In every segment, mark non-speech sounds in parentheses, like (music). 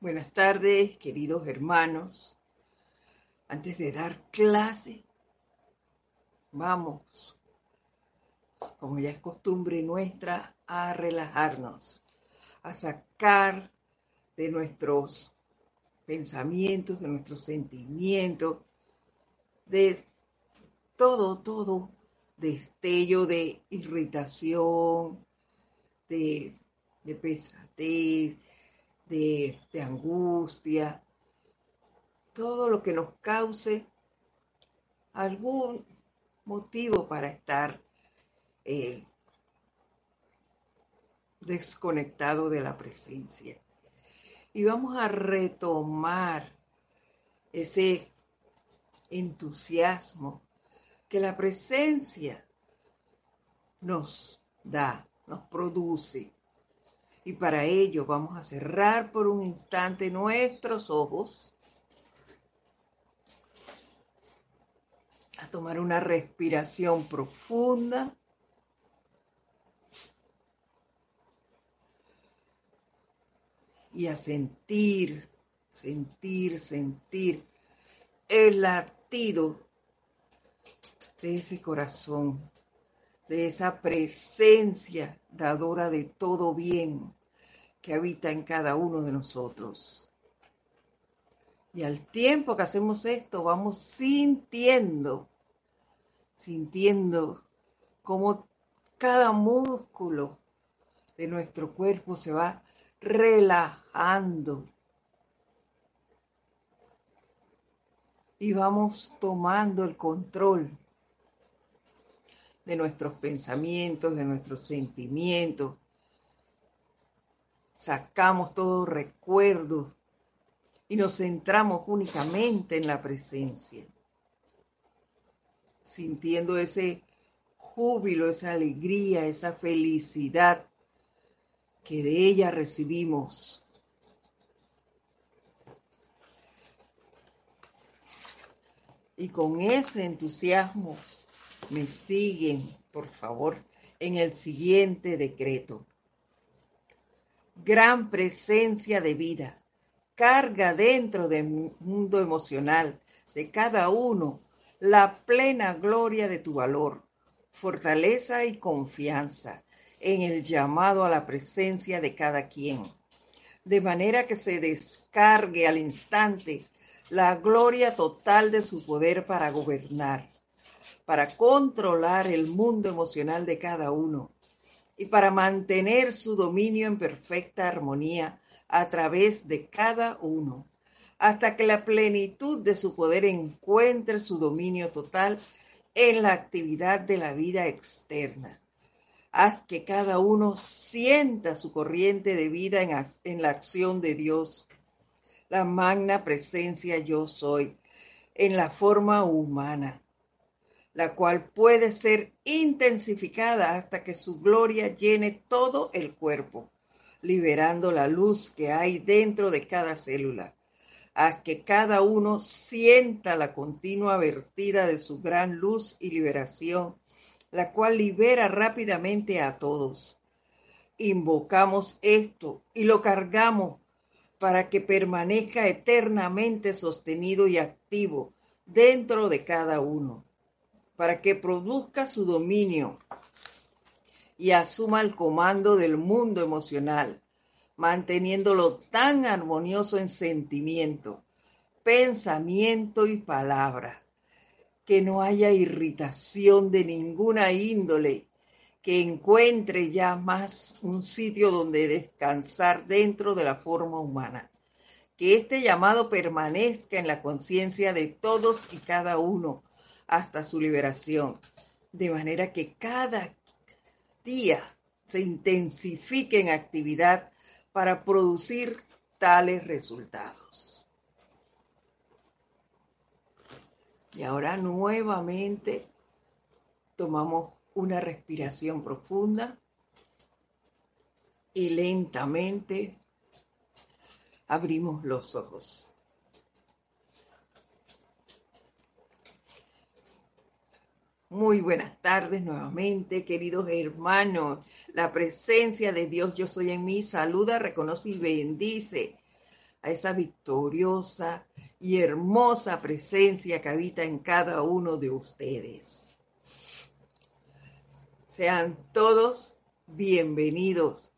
Buenas tardes, queridos hermanos. Antes de dar clase, vamos, como ya es costumbre nuestra, a relajarnos, a sacar de nuestros pensamientos, de nuestros sentimientos, de todo, todo destello de irritación, de, de pesadez, de, angustia, todo lo que nos cause algún motivo para estar eh, desconectado de la presencia. Y vamos a retomar ese entusiasmo que la presencia nos da, nos produce. Y para ello vamos a cerrar por un instante nuestros ojos, a tomar una respiración profunda. Y a sentir, sentir, sentir el latido de ese corazón, de esa presencia dadora de todo bien que habita en cada uno de nosotros. Y al tiempo que hacemos esto, vamos sintiendo, sintiendo cómo cada músculo de nuestro cuerpo se va relajando. Y vamos tomando el control de nuestros pensamientos, de nuestros sentimientos, sacamos todo recuerdo y nos centramos únicamente en la presencia, sintiendo ese júbilo, esa alegría, esa felicidad que de ella recibimos. Y con ese entusiasmo me siguen, por favor, en el siguiente decreto gran presencia de vida. Carga dentro del mundo emocional de cada uno la plena gloria de tu valor, fortaleza y confianza en el llamado a la presencia de cada quien, de manera que se descargue al instante la gloria total de su poder para gobernar, para controlar el mundo emocional de cada uno y para mantener su dominio en perfecta armonía a través de cada uno, hasta que la plenitud de su poder encuentre su dominio total en la actividad de la vida externa. Haz que cada uno sienta su corriente de vida en, la acción de Dios, la magna presencia yo soy, en la forma humana la cual puede ser intensificada hasta que su gloria llene todo el cuerpo, liberando la luz que hay dentro de cada célula, a que cada uno sienta la continua vertida de su gran luz y liberación, la cual libera rápidamente a todos. Invocamos esto y lo cargamos para que permanezca eternamente sostenido y activo dentro de cada uno para que produzca su dominio y asuma el comando del mundo emocional, manteniéndolo tan armonioso en sentimiento, pensamiento y palabra, que no haya irritación de ninguna índole, que encuentre ya más un sitio donde descansar dentro de la forma humana. Que este llamado permanezca en la conciencia de todos y cada uno, hasta su liberación. De manera que cada día se intensifique en actividad para producir tales resultados. Y ahora nuevamente tomamos una respiración profunda y lentamente abrimos los ojos. Muy buenas tardes nuevamente, queridos hermanos. La presencia de Dios yo soy en mí saluda, reconoce y bendice a esa victoriosa y hermosa presencia que habita en cada uno de ustedes. Sean todos bienvenidos.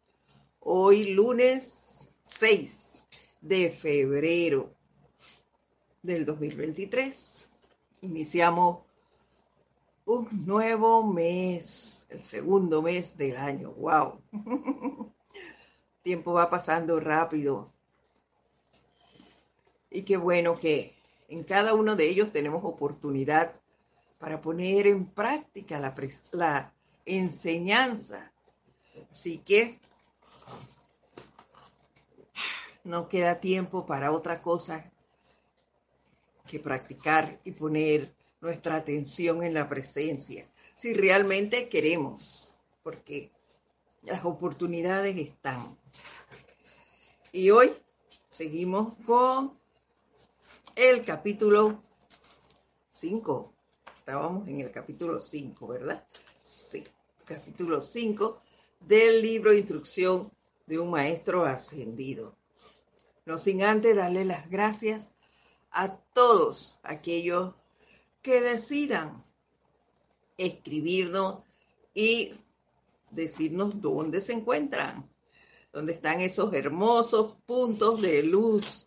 Hoy lunes 6 de febrero del 2023. Iniciamos un nuevo mes, el segundo mes del año. ¡Wow! (laughs) Tiempo va pasando rápido. Y qué bueno que en cada uno de ellos tenemos oportunidad para poner en práctica la, la enseñanza. Así que no queda tiempo para otra cosa que practicar y poner nuestra atención en la presencia, si realmente queremos, porque las oportunidades están. Y hoy seguimos con el capítulo 5. Estábamos en el capítulo 5, ¿verdad? Sí, capítulo 5 del libro Instrucción de un Maestro Ascendido. No sin antes darle las gracias a todos aquellos que decidan escribirnos y decirnos dónde se encuentran, dónde están esos hermosos puntos de luz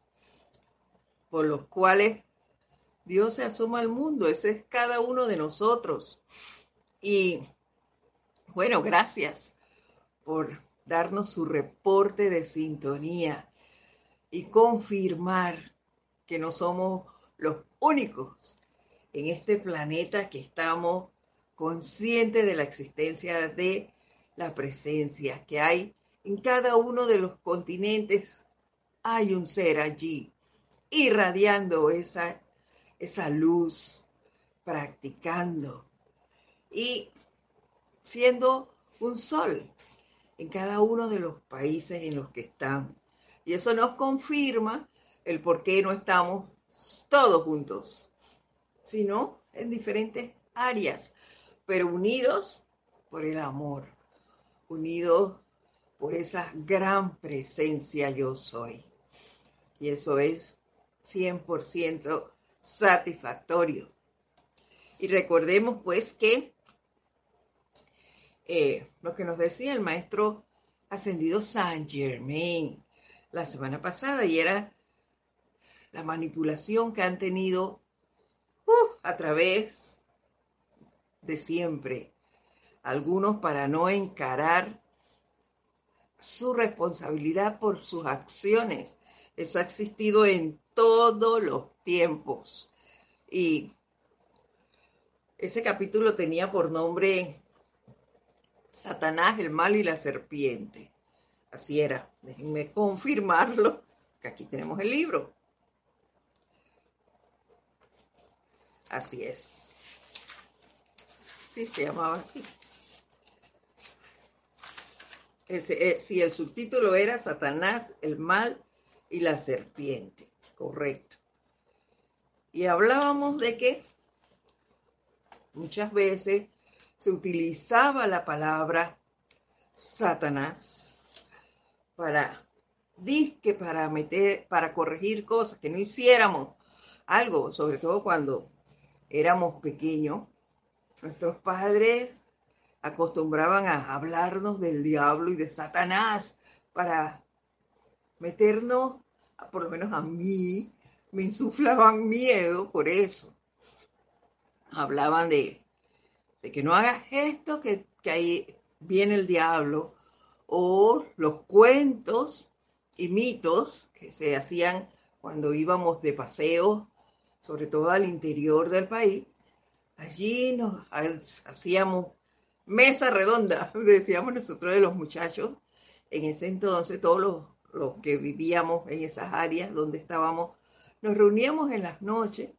por los cuales Dios se asoma al mundo. Ese es cada uno de nosotros. Y bueno, gracias por darnos su reporte de sintonía y confirmar que no somos los únicos en este planeta que estamos conscientes de la existencia de la presencia que hay en cada uno de los continentes. Hay un ser allí irradiando esa, esa luz, practicando y siendo un sol en cada uno de los países en los que están. Y eso nos confirma el por qué no estamos todos juntos, sino en diferentes áreas, pero unidos por el amor, unidos por esa gran presencia yo soy. Y eso es 100% satisfactorio. Y recordemos pues que eh, lo que nos decía el maestro ascendido Saint Germain la semana pasada y era la manipulación que han tenido a través de siempre. Algunos para no encarar su responsabilidad por sus acciones. Eso ha existido en todos los tiempos. Y ese capítulo tenía por nombre Satanás, el mal y la serpiente. Así era. Déjenme confirmarlo, que aquí tenemos el libro. Así es. Sí, se llamaba así. Eh, si el subtítulo era Satanás, el mal y la serpiente. Correcto. Y hablábamos de que muchas veces se utilizaba la palabra Satanás para disque para meter, para corregir cosas que no hiciéramos algo, sobre todo cuando éramos pequeños. Nuestros padres acostumbraban a hablarnos del diablo y de Satanás para meternos por lo menos a mí, me insuflaban miedo por eso. Hablaban de, de que no hagas esto, que, que ahí viene el diablo, o los cuentos y mitos que se hacían cuando íbamos de paseo, sobre todo al interior del país. Allí nos hacíamos mesa redonda, (laughs) decíamos nosotros de los muchachos, en ese entonces, todos los los que vivíamos en esas áreas donde estábamos, nos reuníamos en las noches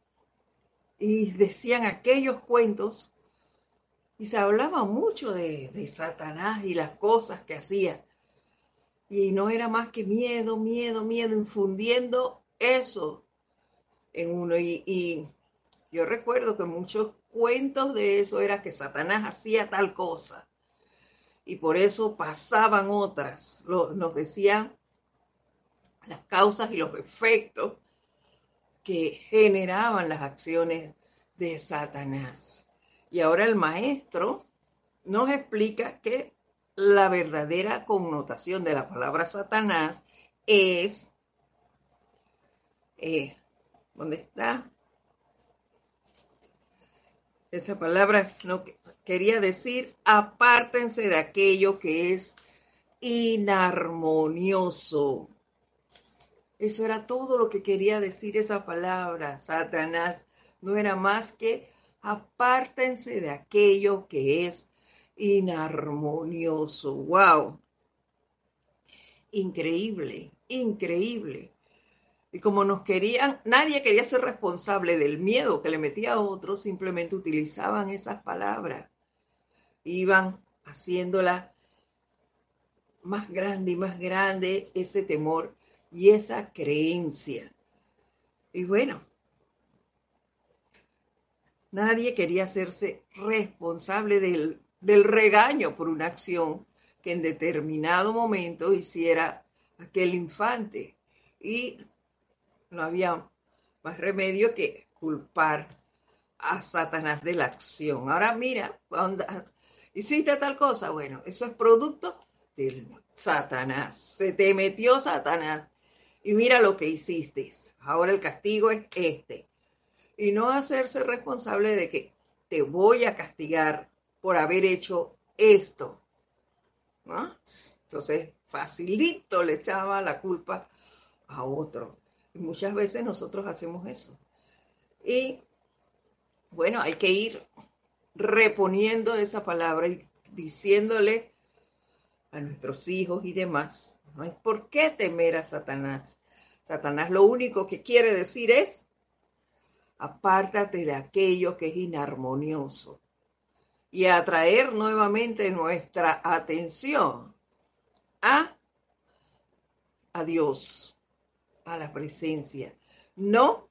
y decían aquellos cuentos y se hablaba mucho de, Satanás y las cosas que hacía. Y no era más que miedo, miedo, miedo, infundiendo eso en uno. Y, yo recuerdo que muchos cuentos de eso era que Satanás hacía tal cosa. Y por eso pasaban otras. nos decían las causas y los efectos que generaban las acciones de Satanás. Y ahora el maestro nos explica que la verdadera connotación de la palabra Satanás es, eh, ¿dónde está? Esa palabra no quería decir, apártense de aquello que es inarmonioso. Eso era todo lo que quería decir esa palabra, Satanás. No era más que apártense de aquello que es inarmonioso. ¡Wow! Increíble, increíble. Y como nos querían, nadie quería ser responsable del miedo que le metía a otros, simplemente utilizaban esas palabras. Iban haciéndola más grande y más grande ese temor y esa creencia. Y bueno, nadie quería hacerse responsable del, del regaño por una acción que en determinado momento hiciera aquel infante. Y no había más remedio que culpar a Satanás de la acción. Ahora mira, hiciste tal cosa, bueno, eso es producto del Satanás. Se te metió Satanás y mira lo que hiciste. Ahora el castigo es este. Y no hacerse responsable de que te voy a castigar por haber hecho esto. Entonces, facilito le echaba la culpa a otro. Muchas veces nosotros hacemos eso. Y bueno, hay que ir reponiendo esa palabra y diciéndole a nuestros hijos y demás no hay por qué temer a Satanás. Satanás lo único que quiere decir es, apártate de aquello que es inarmonioso y atraer nuevamente nuestra atención a, a Dios, a la presencia. No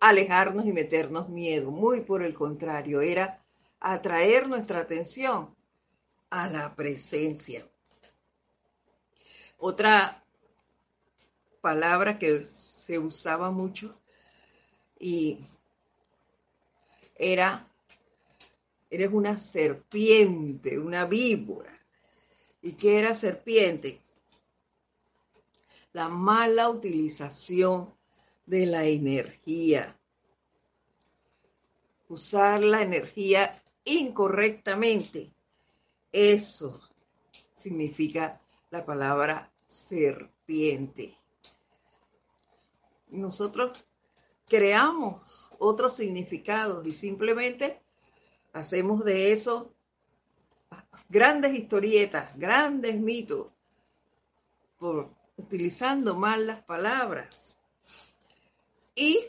alejarnos y meternos miedo, muy por el contrario, era atraer nuestra atención a la presencia. Otra palabra que se usaba mucho y era, eres una serpiente, una víbora. ¿Y qué era serpiente? La mala utilización de la energía. Usar la energía incorrectamente. Eso significa la palabra serpiente. Nosotros creamos otros significados y simplemente hacemos de eso grandes historietas, grandes mitos, por utilizando mal las palabras y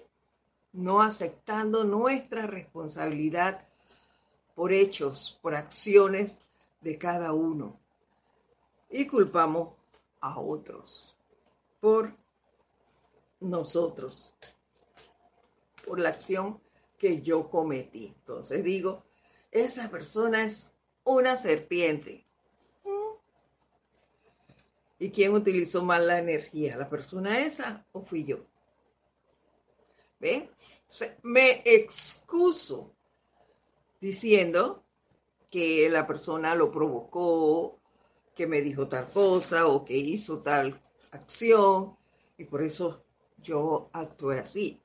no aceptando nuestra responsabilidad por hechos, por acciones de cada uno y culpamos a otros por nosotros, por la acción que yo cometí. Entonces digo, esa persona es una serpiente. ¿Y quién utilizó mal la energía? ¿La persona esa o fui yo? ¿Ven? Me excuso diciendo que la persona lo provocó, que me dijo tal cosa o que hizo tal acción y por eso yo actué así.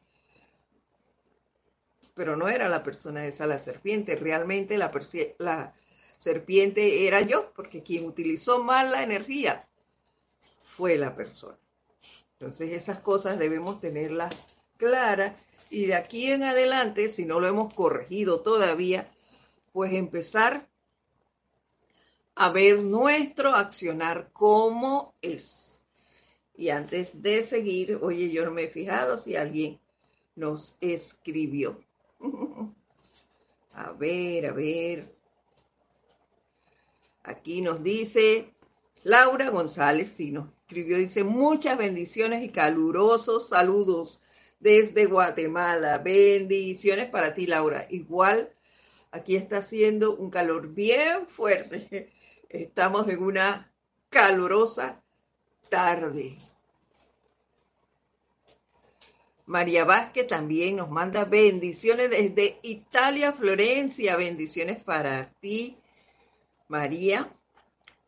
Pero no era la persona esa la serpiente, realmente la, la serpiente era yo, porque quien utilizó mal la energía fue la persona. Entonces esas cosas debemos tenerlas claras y de aquí en adelante, si no lo hemos corregido todavía, pues empezar a ver nuestro accionar como es. Y antes de seguir, oye, yo no me he fijado si alguien nos escribió. (laughs) a ver, a ver. Aquí nos dice Laura González, sí, nos escribió, dice muchas bendiciones y calurosos saludos desde Guatemala. Bendiciones para ti, Laura. Igual, aquí está haciendo un calor bien fuerte (laughs) Estamos en una calurosa tarde. María Vázquez también nos manda bendiciones desde Italia, Florencia. Bendiciones para ti, María.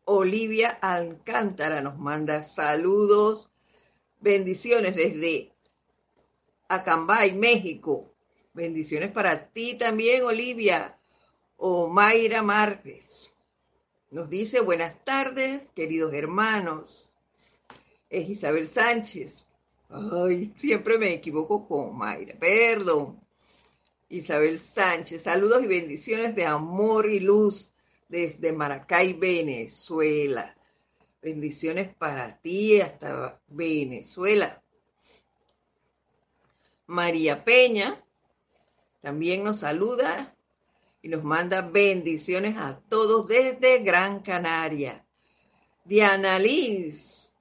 Olivia Alcántara nos manda saludos, bendiciones desde Acambay, México. Bendiciones para ti también, Olivia. O Mayra Márquez. Nos dice buenas tardes, queridos hermanos. Es Isabel Sánchez. Ay, siempre me equivoco con Mayra. Perdón. Isabel Sánchez, saludos y bendiciones de amor y luz desde Maracay, Venezuela. Bendiciones para ti hasta Venezuela. María Peña también nos saluda y nos manda bendiciones a todos desde Gran Canaria. Diana Liz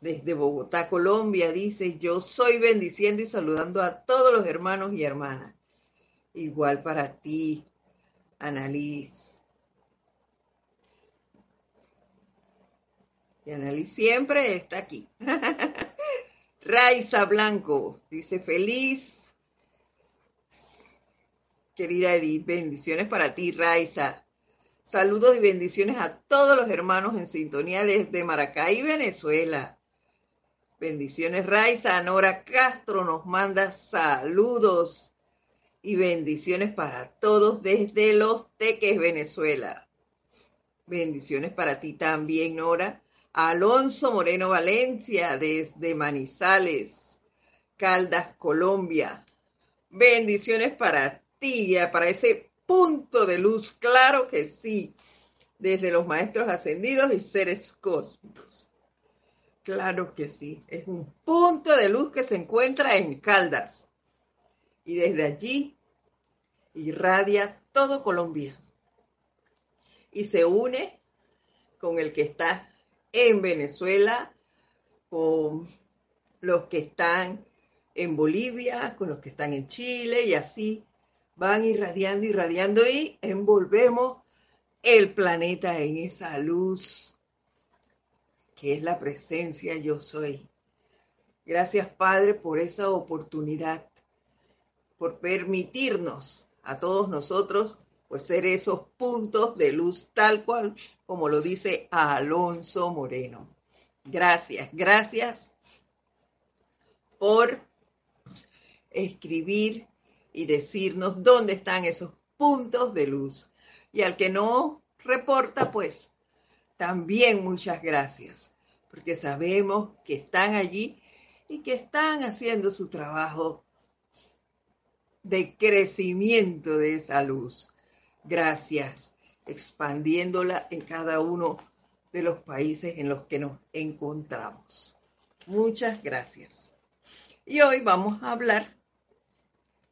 desde Bogotá, Colombia, dice, yo soy bendiciendo y saludando a todos los hermanos y hermanas. Igual para ti, Annalise. Y Annalise siempre está aquí. (laughs) Raiza Blanco dice, feliz. Querida Edith, bendiciones para ti, Raiza. Saludos y bendiciones a todos los hermanos en sintonía desde Maracay, Venezuela. Bendiciones, Raiza. Nora Castro nos manda saludos y bendiciones para todos desde Los Teques, Venezuela. Bendiciones para ti también, Nora. Alonso Moreno Valencia desde Manizales, Caldas, Colombia. Bendiciones para ti, para ese punto de luz, claro que sí, desde los maestros ascendidos y seres cósmicos. Claro que sí, es un punto de luz que se encuentra en Caldas y desde allí irradia todo Colombia y se une con el que está en Venezuela, con los que están en Bolivia, con los que están en Chile y así van irradiando, irradiando y envolvemos el planeta en esa luz que es la presencia yo soy. Gracias Padre por esa oportunidad, por permitirnos a todos nosotros pues ser esos puntos de luz tal cual como lo dice Alonso Moreno. Gracias, gracias por escribir y decirnos dónde están esos puntos de luz. Y al que no reporta, pues también muchas gracias, porque sabemos que están allí y que están haciendo su trabajo de crecimiento de esa luz. Gracias, expandiéndola en cada uno de los países en los que nos encontramos. Muchas gracias. Y hoy vamos a hablar,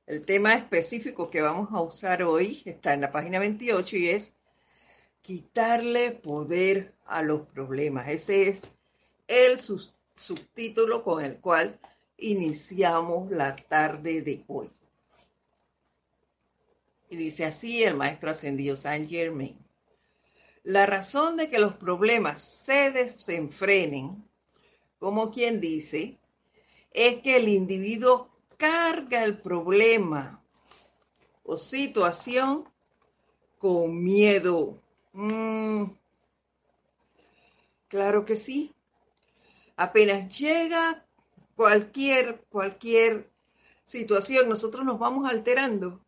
el tema específico que vamos a usar hoy está en la página 28 y es quitarle poder a los problemas. Ese es el subtítulo con el cual iniciamos la tarde de hoy. Y dice así el maestro ascendido Saint Germain. La razón de que los problemas se desenfrenen, como quien dice, es que el individuo carga el problema o situación con miedo Mm, claro que sí. Apenas llega cualquier, cualquier situación, nosotros nos vamos alterando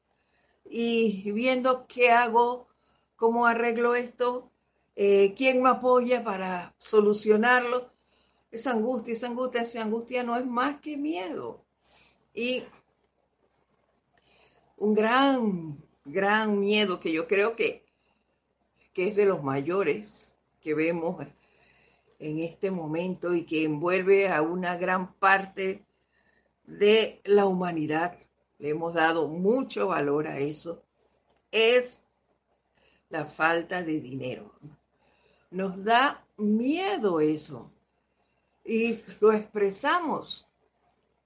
y viendo qué hago, cómo arreglo esto, eh, quién me apoya para solucionarlo. Esa angustia, esa angustia, esa angustia no es más que miedo. Y un gran, gran miedo que yo creo que que es de los mayores que vemos en este momento y que envuelve a una gran parte de la humanidad. Le hemos dado mucho valor a eso. Es la falta de dinero. Nos da miedo eso. Y lo expresamos.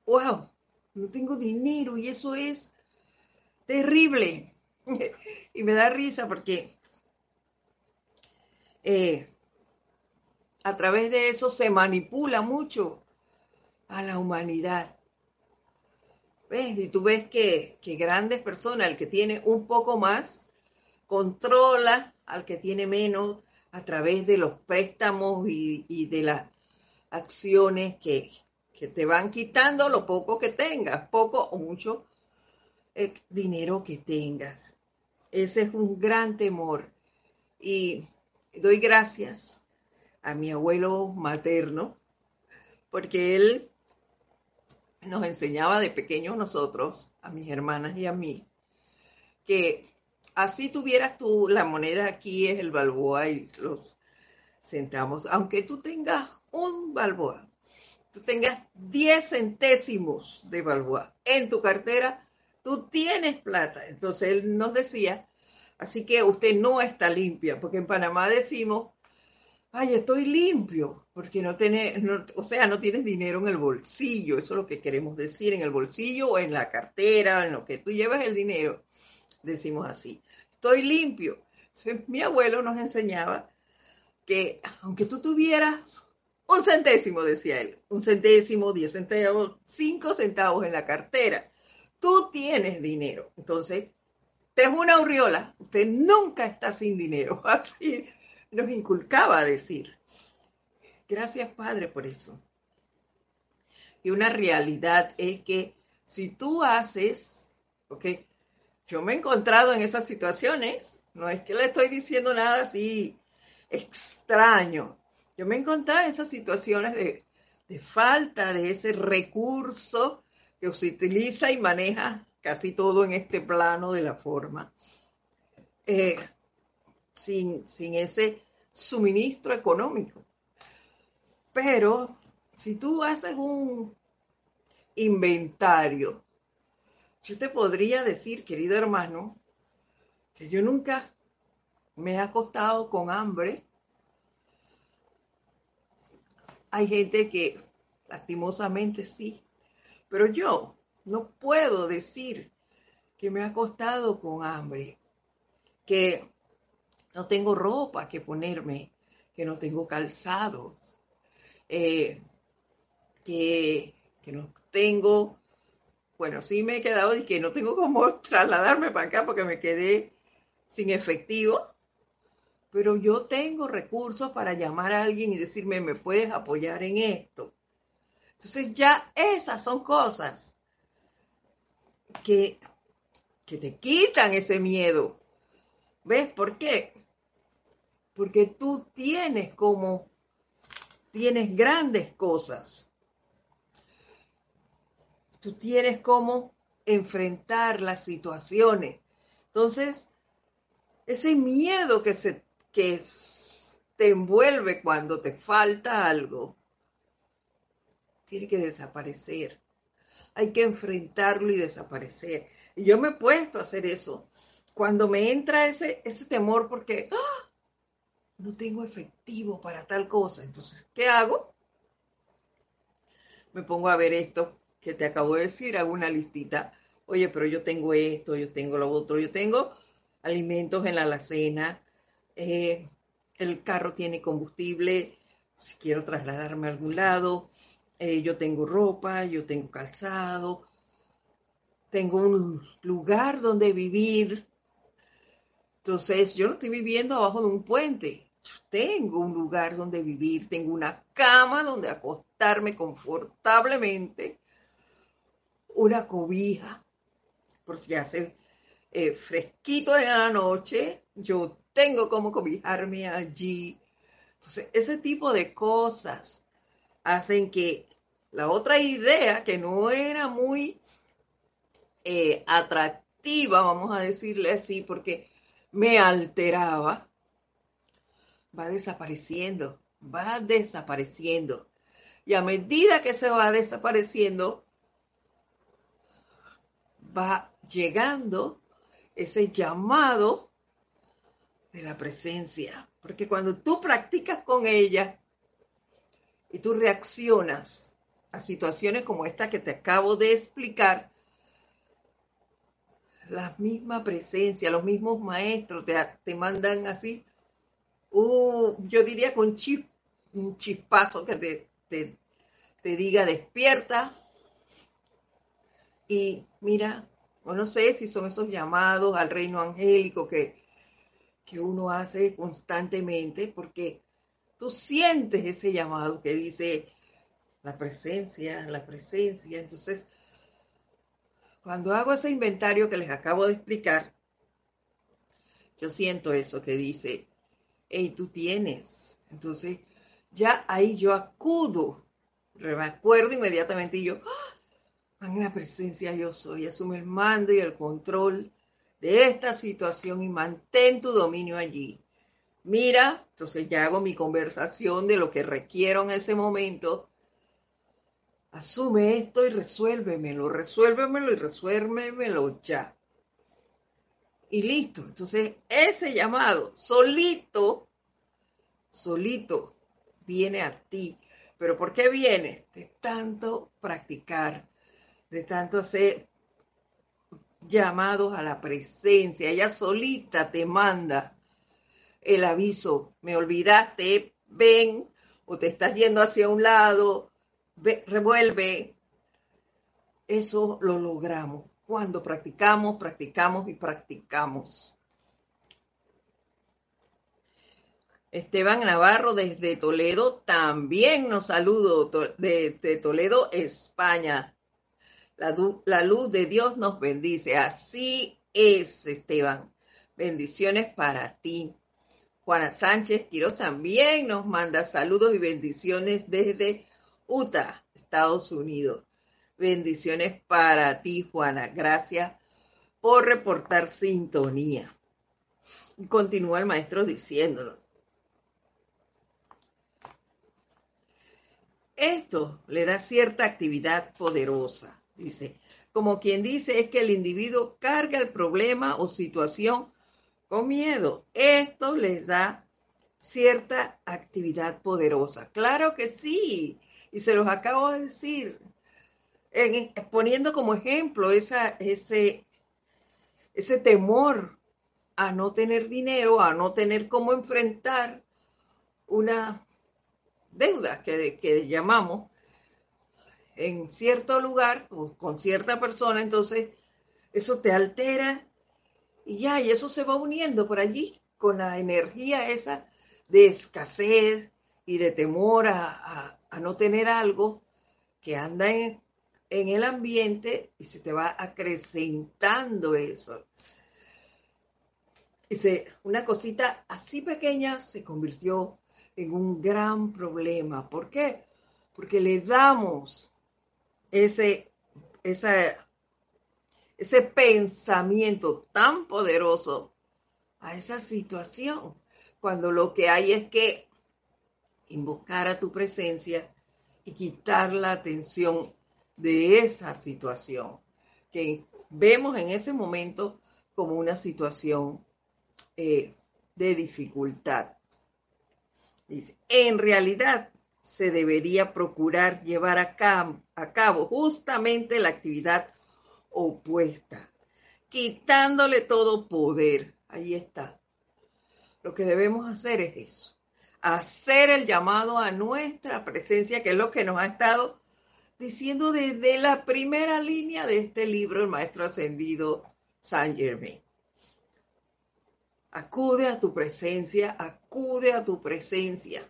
¡Wow! No tengo dinero y eso es terrible. (laughs) y me da risa porque eh, a través de eso se manipula mucho a la humanidad. ¿Ves? Y tú ves que, que grandes personas, el que tiene un poco más, controla al que tiene menos a través de los préstamos y, de las acciones que, que, te van quitando lo poco que tengas, poco o mucho eh, dinero que tengas. Ese es un gran temor. Y doy gracias a mi abuelo materno, porque él nos enseñaba de pequeños nosotros, a mis hermanas y a mí, que así tuvieras tú la moneda aquí es el balboa y los centavos, aunque tú tengas un balboa, tú tengas 10 centésimos de balboa en tu cartera, tú tienes plata. Entonces él nos decía, así que usted no está limpia, porque en Panamá decimos, ay, estoy limpio, porque no tiene, o sea, no tienes dinero en el bolsillo, eso es lo que queremos decir, en el bolsillo o en la cartera, en lo que tú llevas el dinero, decimos así, estoy limpio. mi abuelo nos enseñaba que aunque tú tuvieras un centésimo, decía él, un centésimo, diez centavos, cinco centavos en la cartera, tú tienes dinero. Entonces, te es una aureola, usted nunca está sin dinero. (laughs) Así nos inculcaba a decir. Gracias, Padre, por eso. Y una realidad es que si tú haces, ok, yo me he encontrado en esas situaciones, no es que le estoy diciendo nada así extraño, yo me he encontrado en esas situaciones de, de falta de ese recurso que se utiliza y maneja casi todo en este plano de la forma, eh, sin, sin ese suministro económico. Pero si tú haces un inventario, yo te podría decir, querido hermano, que yo nunca me he acostado con hambre. Hay gente que lastimosamente sí, pero yo no puedo decir que me he acostado con hambre, que no tengo ropa que ponerme, que no tengo calzado, eh, que, que no tengo bueno, sí me he quedado y que no tengo cómo (laughs) trasladarme para acá porque me quedé sin efectivo, pero yo tengo recursos para llamar a alguien y decirme, ¿me puedes apoyar en esto? Entonces ya esas son cosas que, que te quitan ese miedo. ¿Ves por qué? Porque tú tienes como, tienes grandes cosas tú tienes cómo enfrentar las situaciones. Entonces, ese miedo que, se, que te envuelve cuando te falta algo, tiene que desaparecer. Hay que enfrentarlo y desaparecer. Y yo me he puesto a hacer eso. Cuando me entra ese, ese temor porque ¡ah! No tengo efectivo para tal cosa, entonces, ¿qué hago? Me pongo a ver esto que te acabo de decir, hago una listita. Oye, pero yo tengo esto, yo tengo lo otro, yo tengo alimentos en la alacena, eh, el carro tiene combustible, si quiero trasladarme a algún lado, eh, yo tengo ropa, yo tengo calzado, tengo un lugar donde vivir. Entonces, yo no estoy viviendo abajo de un puente. tengo un lugar donde vivir, tengo una cama donde acostarme confortablemente una cobija, por si hace eh, fresquito en la noche, yo tengo como cobijarme allí. Entonces, ese tipo de cosas hacen que la otra idea, que no era muy eh, atractiva, vamos a decirle así, porque me alteraba, va desapareciendo, va desapareciendo. Y a medida que se va desapareciendo, va llegando ese llamado de la presencia. Porque cuando tú practicas con ella y tú reaccionas a situaciones como esta que te acabo de explicar, la misma presencia, los mismos maestros te, mandan así, yo diría con chip, un chispazo que te, te diga despierta, Y mira, no sé si son esos llamados al reino angélico que, que uno hace constantemente, porque tú sientes ese llamado que dice la presencia, la presencia. Entonces, cuando hago ese inventario que les acabo de explicar, yo siento eso que dice, hey, tú tienes. Entonces, ya ahí yo acudo, me acuerdo inmediatamente y yo, ¡ah! en la presencia yo soy, asume el mando y el control de esta situación y mantén tu dominio allí. Mira, entonces ya hago mi conversación de lo que requiero en ese momento. Asume esto y resuélvemelo, resuélvemelo y resuélvemelo ya y listo. Entonces, ese llamado solito, solito viene a ti. Pero ¿por qué viene? De tanto practicar, de tanto hacer llamados a la presencia. Ella solita te manda el aviso. Me olvidaste, ven, o te estás yendo hacia un lado, revuelve. Eso lo logramos cuando practicamos, practicamos y practicamos. Esteban Navarro desde Toledo también nos saludo desde Toledo, España. La, luz de Dios nos bendice. Así es, Esteban. Bendiciones para ti. Juana Sánchez Quiroz también nos manda saludos y bendiciones desde Utah, Estados Unidos. Bendiciones para ti, Juana. Gracias por reportar sintonía. Continúa el maestro diciéndolo. Esto le da cierta actividad poderosa, dice. Como quien dice es que el individuo carga el problema o situación con miedo. Esto les da cierta actividad poderosa. Claro que sí. Y se los acabo de decir poniendo como ejemplo ese, ese temor a no tener dinero, a no tener cómo enfrentar una deuda que, que llamamos en cierto lugar o con cierta persona, entonces eso te altera y ya, y eso se va uniendo por allí con la energía esa de escasez y de temor a no tener algo que anda en, el ambiente y se te va acrecentando eso. Dice, una cosita así pequeña se convirtió en un gran problema. ¿Por qué? Porque le damos ese, ese pensamiento tan poderoso a esa situación, cuando lo que hay es que invocar a tu presencia y quitar la atención de esa situación que vemos en ese momento como una situación eh, de dificultad. Dice, en realidad se debería procurar llevar a a cabo justamente la actividad opuesta, quitándole todo poder. Ahí está. Lo que debemos hacer es eso, hacer el llamado a nuestra presencia, que es lo que nos ha estado diciendo desde la primera línea de este libro, el maestro ascendido Saint Germain. Acude a tu presencia, acude a tu presencia.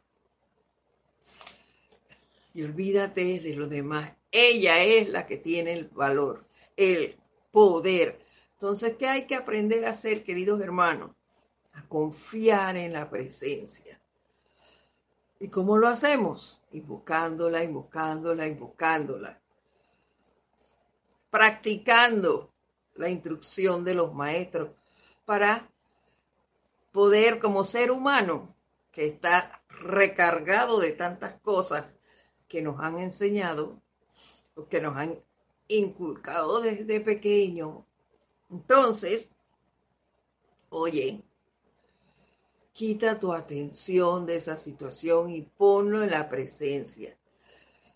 Y olvídate de lo demás. Ella es la que tiene el valor, el poder. Entonces, ¿qué hay que aprender a hacer, queridos hermanos? A confiar en la presencia. ¿Y cómo lo hacemos? Invocándola, invocándola, invocándola. Practicando la instrucción de los maestros para poder como ser humano que está recargado de tantas cosas que nos han enseñado, que nos han inculcado desde pequeño. Entonces, oye, Quita tu atención de esa situación y ponlo en la presencia.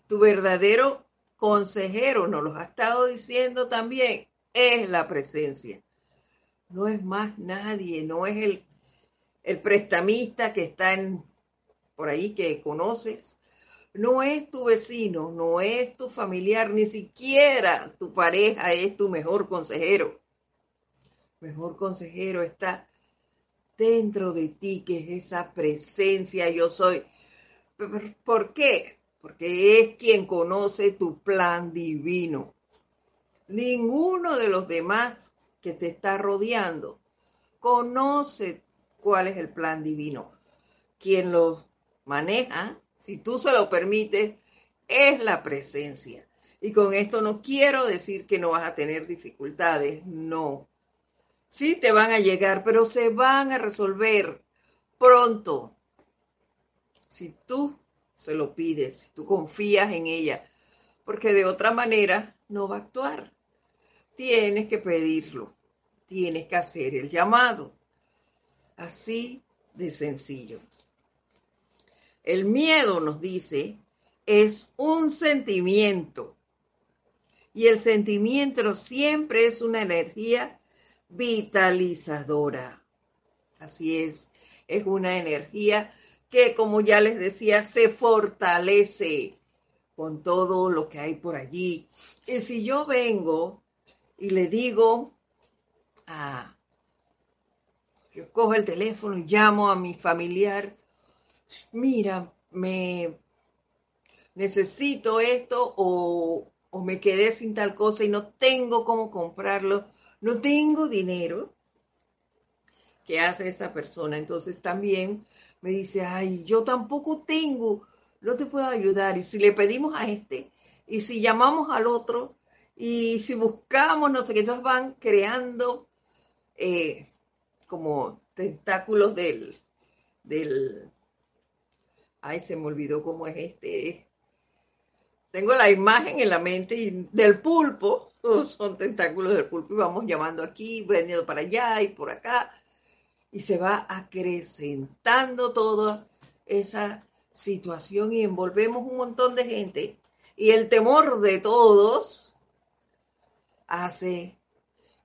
Tu verdadero consejero, nos lo ha estado diciendo también, es la presencia. No es más nadie, no es el, el prestamista que está en, por ahí que conoces, no es tu vecino, no es tu familiar, ni siquiera tu pareja es tu mejor consejero. Mejor consejero está dentro de ti, que es esa presencia yo soy. ¿Por qué? Porque es quien conoce tu plan divino. Ninguno de los demás que te está rodeando conoce cuál es el plan divino. Quien lo maneja, si tú se lo permites, es la presencia. Y con esto no quiero decir que no vas a tener dificultades, no. Sí te van a llegar, pero se van a resolver pronto. Si tú se lo pides, si tú confías en ella, porque de otra manera no va a actuar. Tienes que pedirlo, tienes que hacer el llamado. Así de sencillo. El miedo, nos dice, es un sentimiento. Y el sentimiento siempre es una energía vitalizadora. Así es, es una energía que, como ya les decía, se fortalece con todo lo que hay por allí. Y si yo vengo y le digo a, yo cojo el teléfono y llamo a mi familiar, mira, me necesito esto o, o me quedé sin tal cosa y no tengo cómo comprarlo, no tengo dinero. ¿Qué hace esa persona? Entonces también me dice, ay, yo tampoco tengo, no te puedo ayudar. Y si le pedimos a este, y si llamamos al otro, y si buscamos, no sé qué, entonces van creando eh, como tentáculos del, del, ay, se me olvidó cómo es este, tengo la imagen en la mente del pulpo, son tentáculos del pulpo y vamos llamando aquí, veniendo para allá y por acá, y se va acrecentando toda esa situación y envolvemos un montón de gente y el temor de todos hace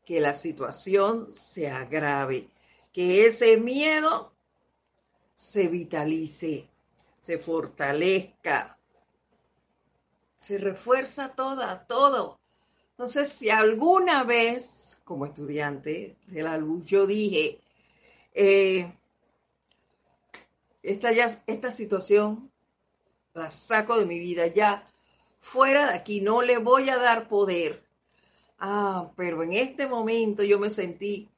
que la situación se agrave, que ese miedo se vitalice, se fortalezca, se refuerza toda, todo. Entonces, si alguna vez, como estudiante de la luz, yo dije, eh, esta, ya, esta situación la saco de mi vida ya fuera de aquí, no le voy a dar poder. Ah, pero en este momento yo me sentí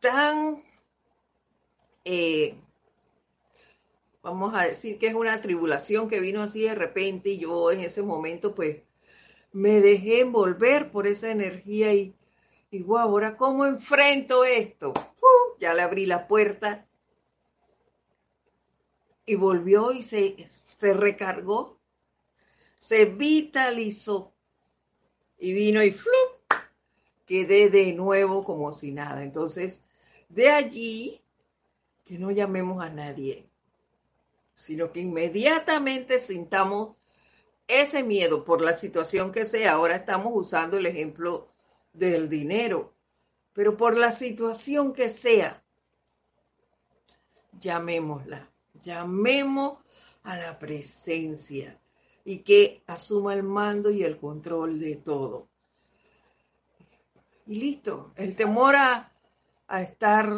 tan, eh, vamos a decir que es una tribulación que vino así de repente y yo en ese momento pues me dejé envolver por esa energía y, y wow, ahora cómo enfrento esto ya le abrí la puerta y volvió y se, se recargó, se vitalizó y vino y ¡flup! quedé de nuevo como si nada. Entonces, de allí, que no llamemos a nadie, sino que inmediatamente sintamos ese miedo por la situación que sea. Ahora estamos usando el ejemplo del dinero pero por la situación que sea, llamémosla, llamemos a la presencia y que asuma el mando y el control de todo. Y listo, el temor a, estar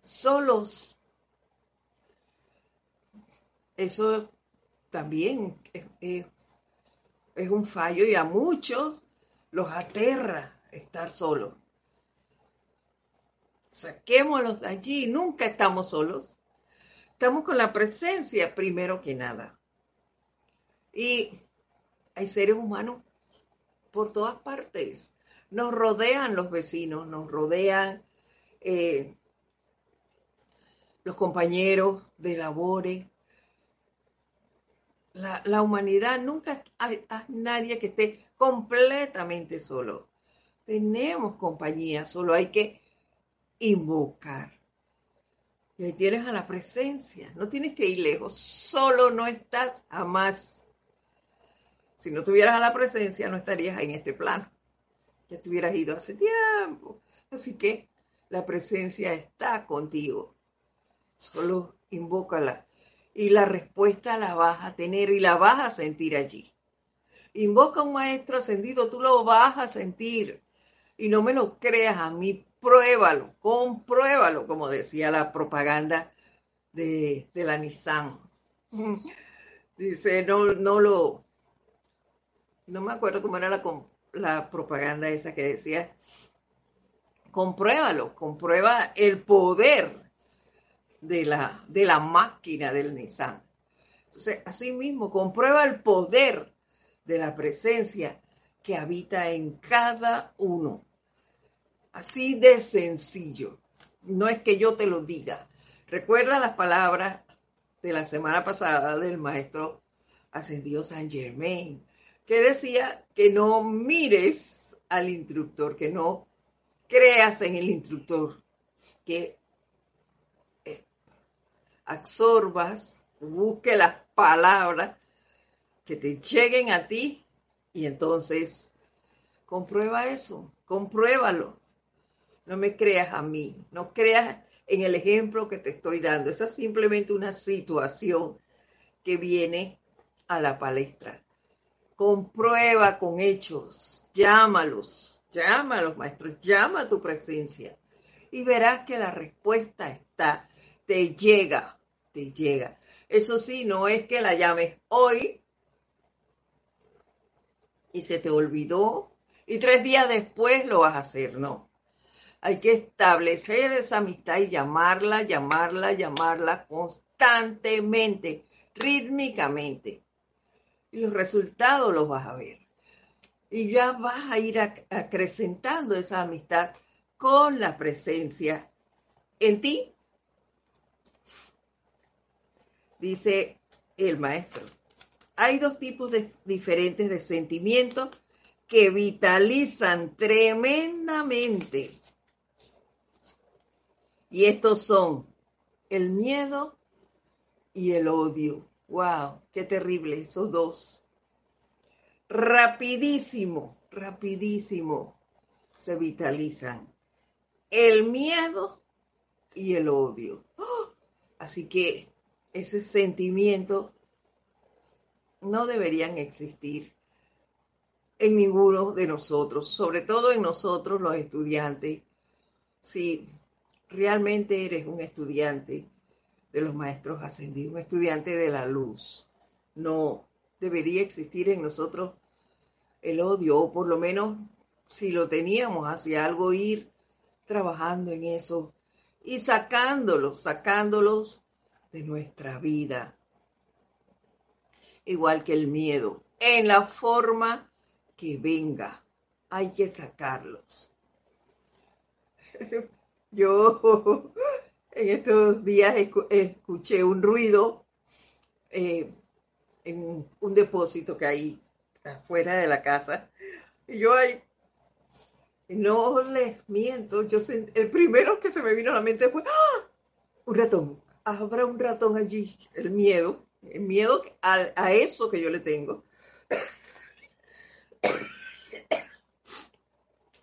solos, eso también es, un fallo y a muchos los aterra estar solos. Saquémoslos de allí, nunca estamos solos. Estamos con la presencia primero que nada. Y hay seres humanos por todas partes. Nos rodean los vecinos, nos rodean eh, los compañeros de labores. La, humanidad nunca hay, hay nadie que esté completamente solo. Tenemos compañía, solo hay que invocar. Y ahí tienes a la presencia, no tienes que ir lejos, solo no estás jamás. Si no tuvieras a la presencia, no estarías en este plano. Ya te hubieras ido hace tiempo. Así que la presencia está contigo. Solo invócala. Y la respuesta la vas a tener y la vas a sentir allí. Invoca a un maestro ascendido, tú lo vas a sentir. Y no me lo creas a mí, pruébalo, compruébalo, como decía la propaganda de, de la Nissan. Dice, no, no lo, no me acuerdo cómo era la, la propaganda esa que decía, compruébalo, comprueba el poder de la, de la máquina del Nissan. Entonces, así mismo, comprueba el poder de la presencia que habita en cada uno. Así de sencillo. No es que yo te lo diga. Recuerda las palabras de la semana pasada del maestro ascendido San Germain, que decía que no mires al instructor, que no creas en el instructor, que absorbas, busque las palabras que te lleguen a ti y entonces comprueba eso, compruébalo. No me creas a mí, no creas en el ejemplo que te estoy dando. Esa es simplemente una situación que viene a la palestra. Comprueba con hechos, llámalos, llámalos, maestros, llama a tu presencia y verás que la respuesta está, te llega, te llega. Eso sí, no es que la llames hoy y se te olvidó y tres días después lo vas a hacer, no. Hay que establecer esa amistad y llamarla, llamarla, llamarla constantemente, rítmicamente y los resultados los vas a ver. Y ya vas a ir acrecentando esa amistad con la presencia en ti. Dice el maestro, hay dos tipos de, diferentes de sentimientos que vitalizan tremendamente. Y estos son el miedo y el odio. Wow, qué terrible esos dos. Rapidísimo, rapidísimo se vitalizan. El miedo y el odio. ¡Oh! Así que ese sentimiento no deberían existir en ninguno de nosotros, sobre todo en nosotros los estudiantes. Si realmente eres un estudiante, de los maestros ascendidos, un estudiante de la luz. No debería existir en nosotros el odio, o por lo menos si lo teníamos hacia algo, ir trabajando en eso y sacándolos, sacándolos de nuestra vida. Igual que el miedo, en la forma que venga, hay que sacarlos. (laughs) Yo en estos días escuché un ruido eh, en un depósito que hay afuera de la casa. Y yo ahí, no les miento, yo el primero que se me vino a la mente fue, ¡Ah! un ratón, habrá un ratón allí, el miedo, el miedo a, eso que yo le tengo.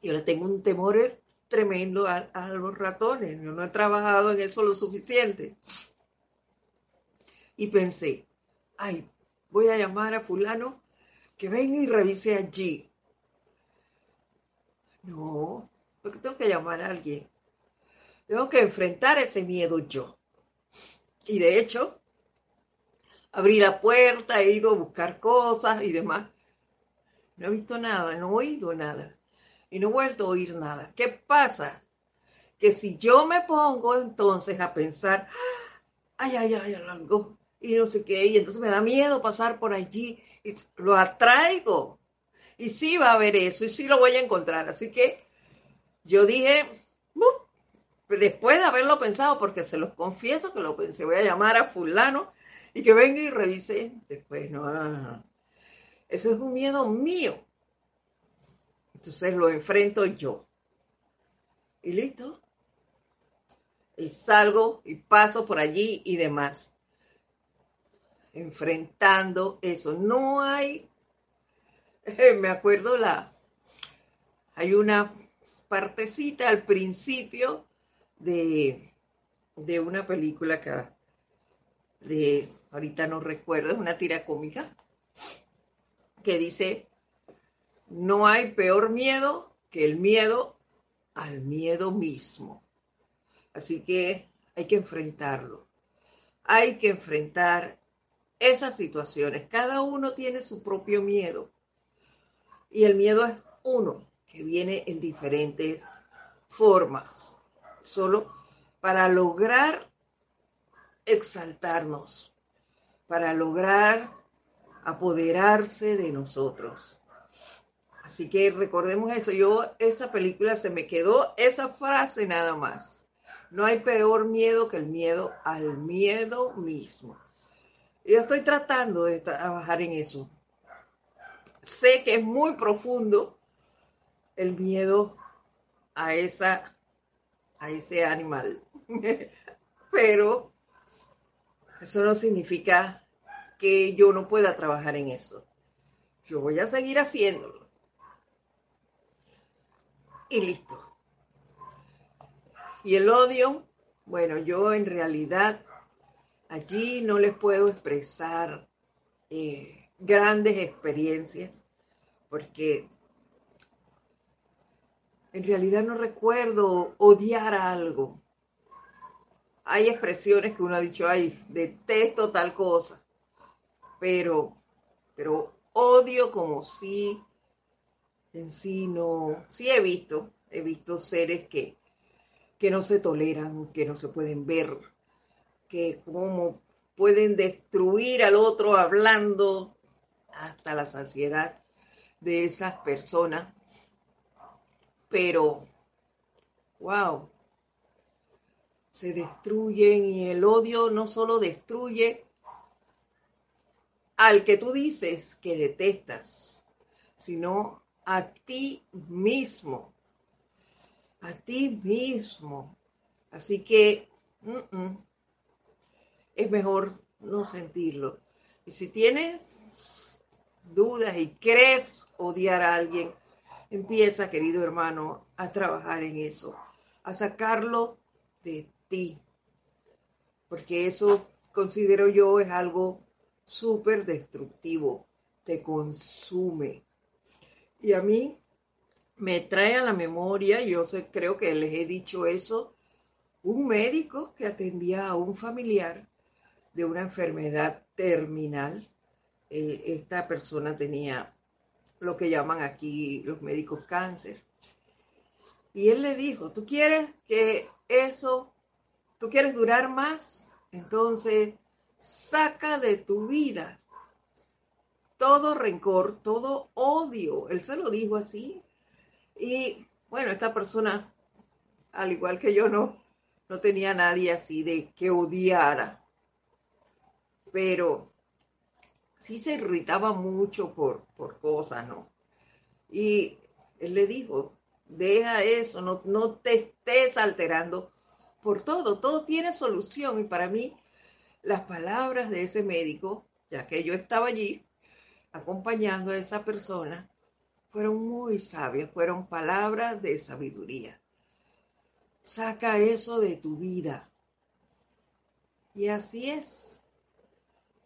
Yo le tengo un temor tremendo a, los ratones. Yo no he trabajado en eso lo suficiente. Y pensé, ay, voy a llamar a fulano que venga y revise allí. No, porque tengo que llamar a alguien. Tengo que enfrentar ese miedo yo. Y de hecho, abrí la puerta, he ido a buscar cosas y demás. No he visto nada, no he oído nada y no he vuelto a oír nada. ¿Qué pasa? Que si yo me pongo entonces a pensar, ay, ay, ay, algo, y no sé qué, y entonces me da miedo pasar por allí, y lo atraigo. Y sí va a haber eso, y sí lo voy a encontrar. Así que yo dije, después de haberlo pensado, porque se los confieso que lo pensé, voy a llamar a fulano y que venga y revise después. No, no, no. Eso es un miedo mío. Entonces lo enfrento yo. Y listo. Y salgo y paso por allí y demás. Enfrentando eso. No hay, me acuerdo la, hay una partecita al principio de, de una película que de, ahorita no recuerdo, es una tira cómica, que dice, no hay peor miedo que el miedo al miedo mismo. Así que hay que enfrentarlo. Hay que enfrentar esas situaciones. Cada uno tiene su propio miedo. Y el miedo es uno, que viene en diferentes formas. Solo para lograr exaltarnos, para lograr apoderarse de nosotros. Así que recordemos eso. Yo, esa película se me quedó esa frase nada más. No hay peor miedo que el miedo al miedo mismo. Yo estoy tratando de trabajar en eso. Sé que es muy profundo el miedo a esa a ese animal. (laughs) Pero eso no significa que yo no pueda trabajar en eso. Yo voy a seguir haciéndolo. Y listo. Y el odio, bueno, yo en realidad allí no les puedo expresar eh, grandes experiencias porque en realidad no recuerdo odiar algo. Hay expresiones que uno ha dicho, ay, detesto tal cosa, pero, pero odio como si en sí no, sí he visto, he visto seres que, que no se toleran, que no se pueden ver, que como pueden destruir al otro hablando hasta la saciedad de esas personas pero, wow, se destruyen y el odio no solo destruye al que tú dices que detestas, sino a ti mismo, a ti mismo. Así que es mejor no sentirlo. Y si tienes dudas y crees odiar a alguien, Empieza, querido hermano, a trabajar en eso, a sacarlo de ti, porque eso considero yo es algo súper destructivo, te consume. Y a mí me trae a la memoria, yo creo que les he dicho eso, un médico que atendía a un familiar de una enfermedad terminal. Eh, esta persona tenía lo que llaman aquí los médicos cáncer. Y él le dijo, ¿tú quieres que eso, tú quieres durar más? Entonces, saca de tu vida todo rencor, todo odio. Él se lo dijo así. Y bueno, esta persona, al igual que yo, no, no tenía nadie así de que odiara. Pero sí se irritaba mucho por, por cosas, ¿no? Y él le dijo, deja eso, no, no te estés alterando por todo, todo tiene solución. Y para mí, las palabras de ese médico, ya que yo estaba allí acompañando a esa persona, fueron muy sabias, fueron palabras de sabiduría. Saca eso de tu vida. Y así es.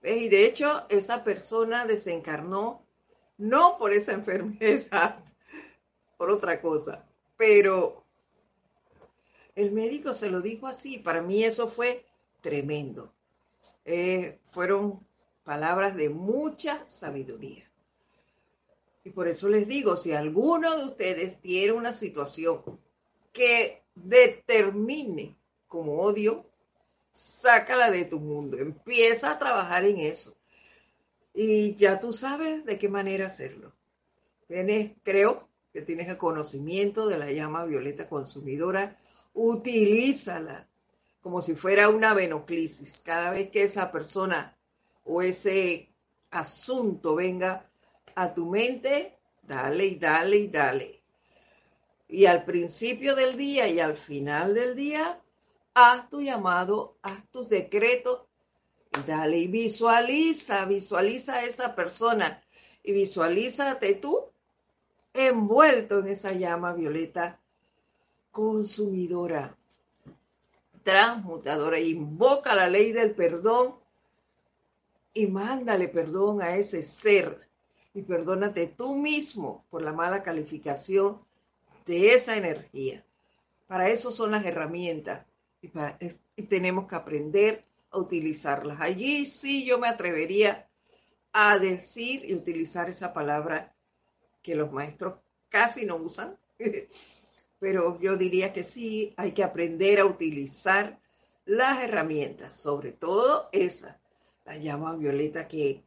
Y de hecho, esa persona desencarnó no por esa (laughs) enfermedad, por otra cosa, pero el médico se lo dijo así. Para mí eso fue tremendo. Eh, fueron palabras de mucha sabiduría. Y por eso les digo, si alguno de ustedes tiene una situación que determine como odio, sácala de tu mundo, empieza a trabajar en eso. Y ya tú sabes de qué manera hacerlo. Tienes, creo que tienes el conocimiento de la llama violeta consumidora, utilízala como si fuera una venoclisis. Cada vez que esa persona o ese asunto venga a tu mente, dale y dale y dale. Y al principio del día y al final del día, haz tu llamado, haz tus decretos y dale y visualiza, visualiza a esa persona y visualízate tú envuelto en esa llama violeta consumidora, transmutadora. Invoca la ley del perdón y mándale perdón a ese ser y perdónate tú mismo por la mala calificación de esa energía. Para eso son las herramientas y, tenemos que aprender a utilizarlas. Allí sí yo me atrevería a decir y utilizar esa palabra que los maestros casi no usan, (laughs) pero yo diría que sí, hay que aprender a utilizar las herramientas, sobre todo esa, la llama violeta que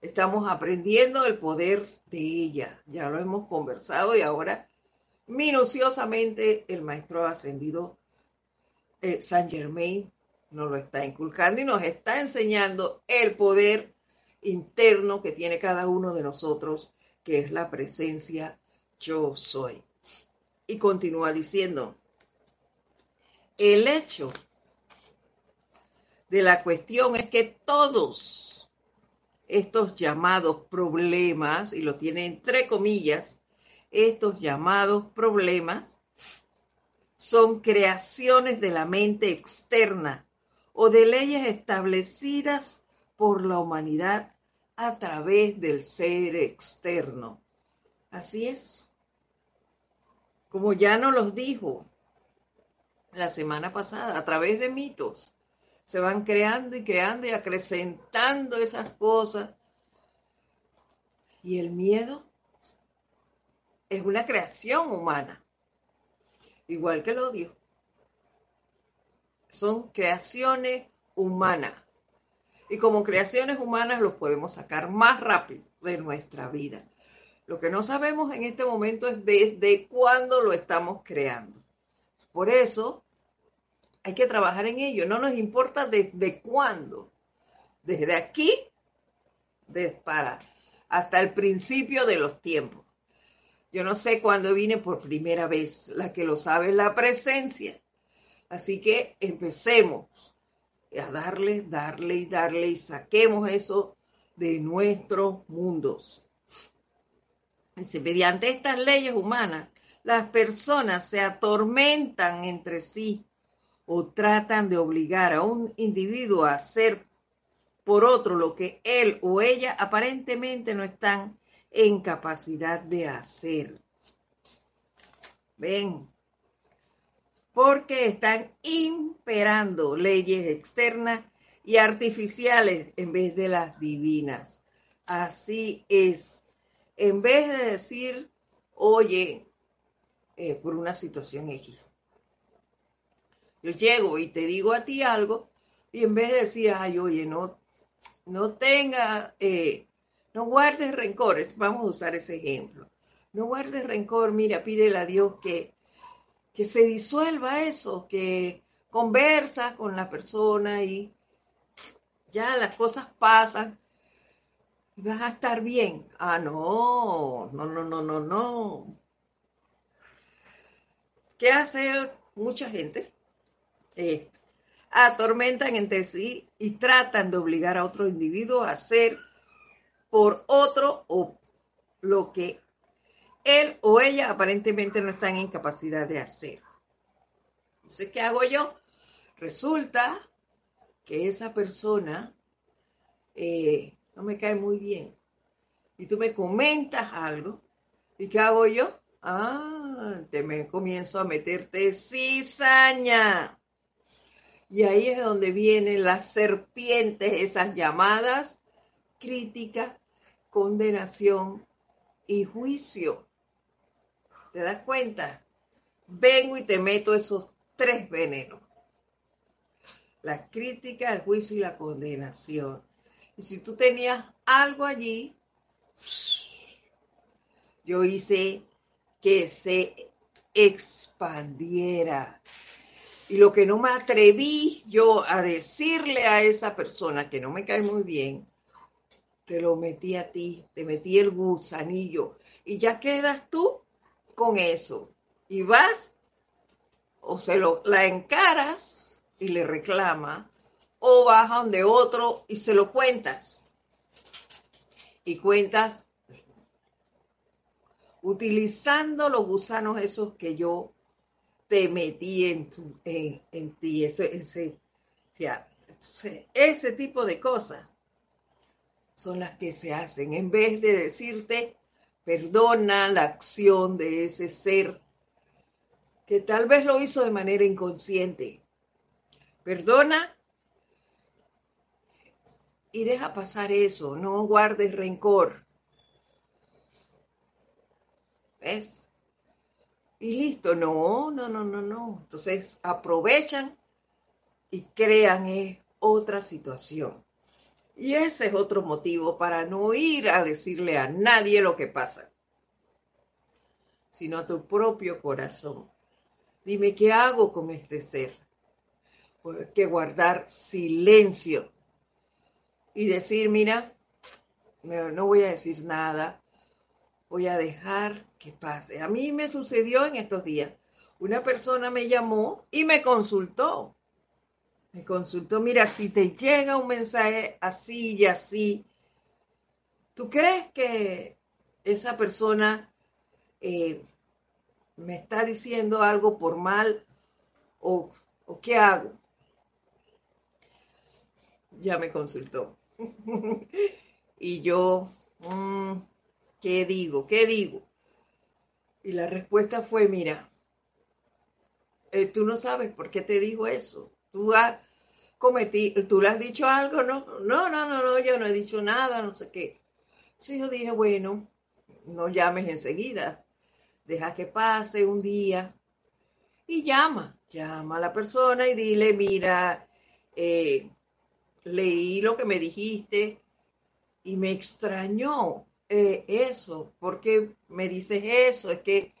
estamos aprendiendo el poder de ella. Ya lo hemos conversado y ahora minuciosamente el maestro ascendido eh, Saint Germain nos lo está inculcando y nos está enseñando el poder interno que tiene cada uno de nosotros, que es la presencia yo soy. Y continúa diciendo, el hecho de la cuestión es que todos estos llamados problemas, y lo tiene entre comillas, estos llamados problemas son creaciones de la mente externa o de leyes establecidas por la humanidad a través del ser externo. Así es. Como ya nos los dijo la semana pasada, a través de mitos, se van creando y creando y acrecentando esas cosas. Y el miedo es una creación humana, igual que el odio. Son creaciones humanas y como creaciones humanas los podemos sacar más rápido de nuestra vida. Lo que no sabemos en este momento es desde cuándo lo estamos creando. Por eso hay que trabajar en ello. No nos importa desde cuándo. Desde aquí, para hasta el principio de los tiempos. Yo no sé cuándo vine por primera vez. La que lo sabe es la presencia. Así que empecemos a darle, darle y darle y saquemos eso de nuestros mundos. Mediante estas leyes humanas, las personas se atormentan entre sí o tratan de obligar a un individuo a hacer por otro lo que él o ella aparentemente no están en capacidad de hacer. Ven, porque están imperando leyes externas y artificiales en vez de las divinas. Así es. En vez de decir, oye, eh, por una situación X, yo llego y te digo a ti algo, y en vez de decir, ay, oye, no, no tenga, eh, no guardes rencores, vamos a usar ese ejemplo. No guardes rencor, mira, pídele a Dios que que se disuelva eso, que conversa con la persona y ya las cosas pasan y vas a estar bien. Ah, no, no, no, no, no, no. ¿Qué hace mucha gente? Eh, atormentan entre sí y tratan de obligar a otro individuo a hacer por otro o lo que él o ella aparentemente no están en capacidad de hacer. Entonces, ¿qué hago yo? Resulta que esa persona eh, no me cae muy bien. Y tú me comentas algo. ¿Y qué hago yo? Ah, te me comienzo a meterte cizaña. Y ahí es donde vienen las serpientes, esas llamadas crítica, condenación y juicio. ¿Te das cuenta? Vengo y te meto esos tres venenos. La crítica, el juicio y la condenación. Y si tú tenías algo allí, yo hice que se expandiera. Y lo que no me atreví yo a decirle a esa persona que no me cae muy bien, te lo metí a ti, te metí el gusanillo. Y ya quedas tú con eso y vas o se lo la encaras y le reclama o vas a donde otro y se lo cuentas y cuentas utilizando los gusanos esos que yo te metí en, tu, en, ti, ese, ese, ese tipo de cosas. Son las que se hacen en vez de decirte, perdona la acción de ese ser que tal vez lo hizo de manera inconsciente. Perdona y deja pasar eso, no guardes rencor. ¿Ves? Y listo, no, no, no, no, no. Entonces aprovechan y crean eh, otra situación. Y ese es otro motivo para no ir a decirle a nadie lo que pasa, sino a tu propio corazón. Dime, ¿qué hago con este ser? Pues que guardar silencio y decir, mira, no voy a decir nada, voy a dejar que pase. A mí me sucedió en estos días. Una persona me llamó y me consultó. Me consultó, mira, si te llega un mensaje así y así, ¿tú crees que esa persona eh, me está diciendo algo por mal o, o qué hago? Ya me consultó. (laughs) y yo, mm, ¿qué digo? ¿Qué digo? Y la respuesta fue, mira, eh, tú no sabes por qué te dijo eso. Tú has cometido, tú le has dicho algo, no, no, no, no, no, yo no he dicho nada, no sé qué. Sí, yo dije, bueno, no llames enseguida, deja que pase un día y llama, llama a la persona y dile, mira, eh, leí lo que me dijiste y me extrañó eh, eso. ¿Por qué me dices eso? Es que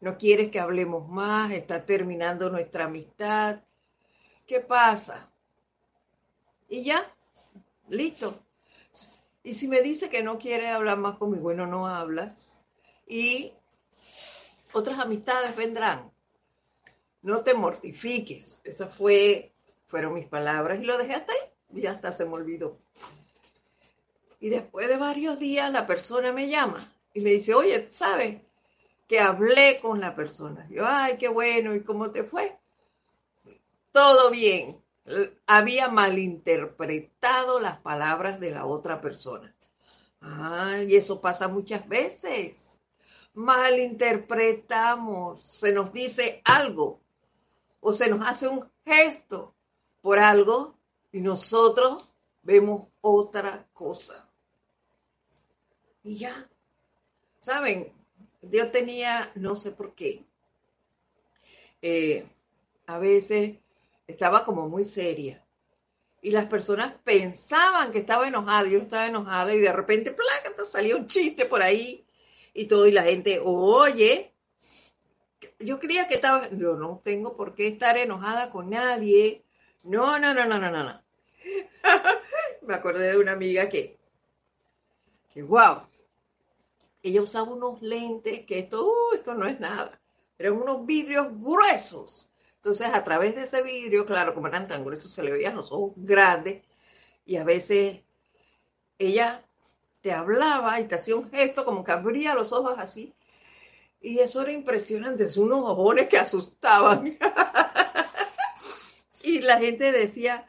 no quieres que hablemos más, está terminando nuestra amistad. ¿Qué pasa? Y ya, listo. Y si me dice que no quiere hablar más conmigo, bueno, no hablas. Y otras amistades vendrán. No te mortifiques. Esas fue, fueron mis palabras y lo dejé hasta ahí y hasta se me olvidó. Y después de varios días la persona me llama y me dice, oye, ¿sabes? Que hablé con la persona. Yo, ay, qué bueno, ¿y cómo te fue? Todo bien. Había malinterpretado las palabras de la otra persona. Ay, y eso pasa muchas veces. Malinterpretamos, se nos dice algo o se nos hace un gesto por algo y nosotros vemos otra cosa. Y ya, ¿saben? Dios tenía, no sé por qué, eh, a veces estaba como muy seria. Y las personas pensaban que estaba enojada, yo estaba enojada y de repente, plácata, salió un chiste por ahí y todo, y la gente, oye, yo creía que estaba, yo no tengo por qué estar enojada con nadie. No, no, no, no, no, no. (laughs) Me acordé de una amiga que, que wow, ella usaba unos lentes que esto, uh, esto no es nada, eran unos vidrios gruesos. Entonces, a través de ese vidrio, claro, como eran tan gruesos, se le veían los ojos grandes y a veces ella te hablaba y te hacía un gesto como que abría los ojos así. Y eso era impresionante, son unos ojones que asustaban. (laughs) y la gente decía,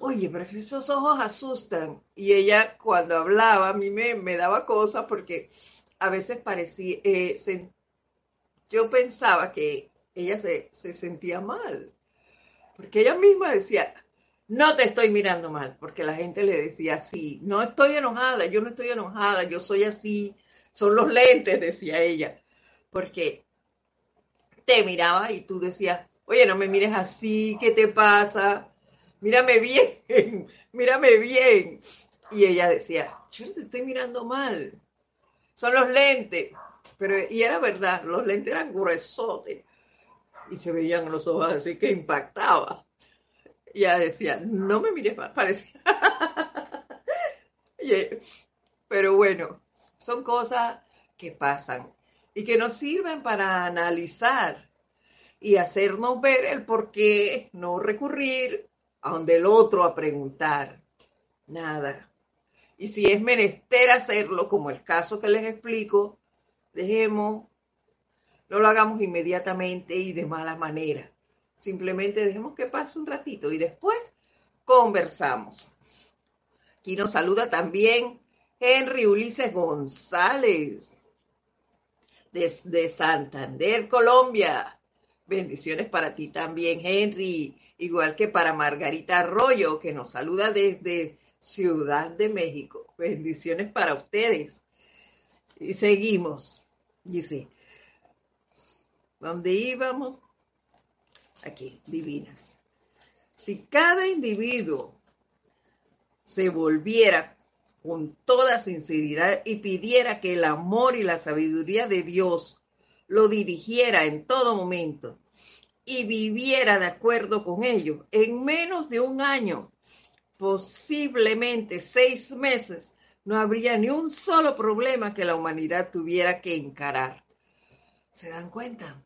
oye, pero esos ojos asustan. Y ella cuando hablaba a mí me, daba cosas porque a veces parecía, eh, yo pensaba que ella se, se sentía mal. Porque ella misma decía, no te estoy mirando mal, porque la gente le decía así, no estoy enojada, yo no estoy enojada, yo soy así, son los lentes, decía ella, porque te miraba y tú decías, oye, no me mires así, ¿qué te pasa? mírame bien, (laughs) mírame bien. Y ella decía, yo te estoy mirando mal. Son los lentes. Pero, y era verdad, los lentes eran gruesotes. Y se veían los ojos así que impactaba. Y ella decía, no me mires mal, parecía. (laughs) Pero bueno, son cosas que pasan y que nos sirven para analizar y hacernos ver el por qué no recurrir a donde el otro a preguntar. Nada. Y si es menester hacerlo, como el caso que les explico, dejemos, no lo hagamos inmediatamente y de mala manera. Simplemente dejemos que pase un ratito y después conversamos. Aquí nos saluda también Henry Ulises González desde Santander, Colombia. Bendiciones para ti también, Henry, igual que para Margarita Arroyo, que nos saluda desde Ciudad de México. Bendiciones para ustedes. Y seguimos. Dice, ¿dónde íbamos? Aquí, divinas. Si cada individuo se volviera con toda sinceridad y pidiera que el amor y la sabiduría de Dios lo dirigiera en todo momento y viviera de acuerdo con ello, en menos de un año, posiblemente seis meses, no habría ni un solo problema que la humanidad tuviera que encarar. ¿Se dan cuenta?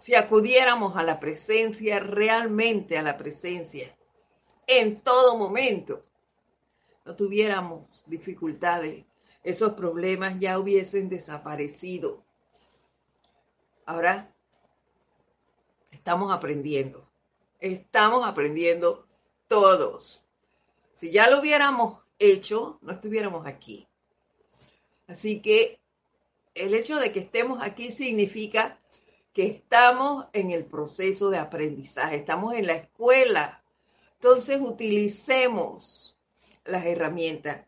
Si acudiéramos a la presencia, realmente a la presencia, en todo momento, no tuviéramos dificultades, esos problemas ya hubiesen desaparecido. Ahora estamos aprendiendo, estamos aprendiendo todos. Si ya lo hubiéramos hecho, no estuviéramos aquí. Así que el hecho de que estemos aquí significa estamos en el proceso de aprendizaje, estamos en la escuela entonces utilicemos las herramientas,